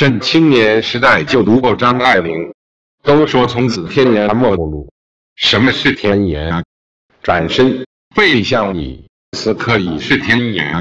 朕青年时代就读过张爱玲都说从此天涯陌路什么是天涯？转身背向你此刻已是天涯。